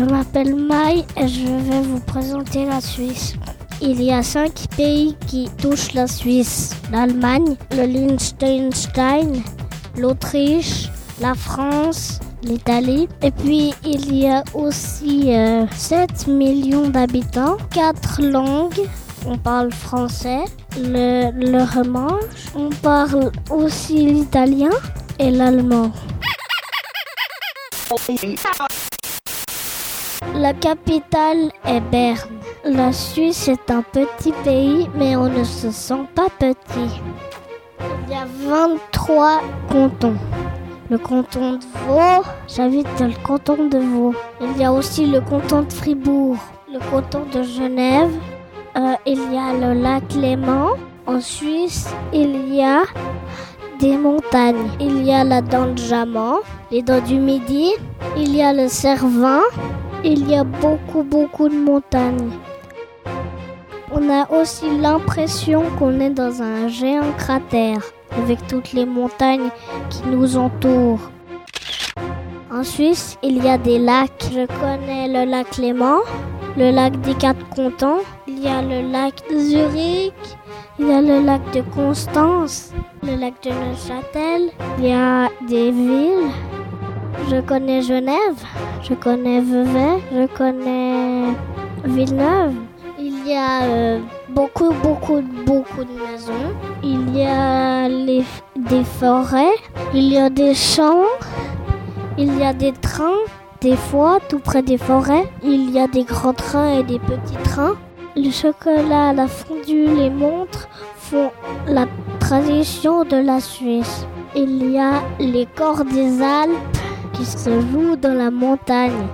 Je m'appelle Mai et je vais vous présenter la Suisse. Il y a cinq pays qui touchent la Suisse. L'Allemagne, le Liechtenstein, l'Autriche, la France, l'Italie. Et puis il y a aussi euh, 7 millions d'habitants, 4 langues. On parle français, le, le romanche, on parle aussi l'italien et l'allemand. La capitale est Berne. La Suisse est un petit pays, mais on ne se sent pas petit. Il y a 23 cantons. Le canton de Vaud, j'habite dans le canton de Vaud. Il y a aussi le canton de Fribourg, le canton de Genève. Euh, il y a le lac Léman. En Suisse, il y a des montagnes. Il y a la dent de Jaman, les dents du Midi. Il y a le Cervin. Il y a beaucoup, beaucoup de montagnes. On a aussi l'impression qu'on est dans un géant cratère avec toutes les montagnes qui nous entourent. En Suisse, il y a des lacs. Je connais le lac Léman, le lac des Quatre Cantons, il y a le lac de Zurich, il y a le lac de Constance, le lac de Neuchâtel, il y a des villes. Je connais Genève, je connais Vevey, je connais Villeneuve. Il y a euh, beaucoup, beaucoup, beaucoup de maisons. Il y a les, des forêts. Il y a des champs. Il y a des trains. Des fois, tout près des forêts. Il y a des grands trains et des petits trains. Le chocolat, la fondue, les montres font la tradition de la Suisse. Il y a les corps des Alpes qui se jouent dans la montagne.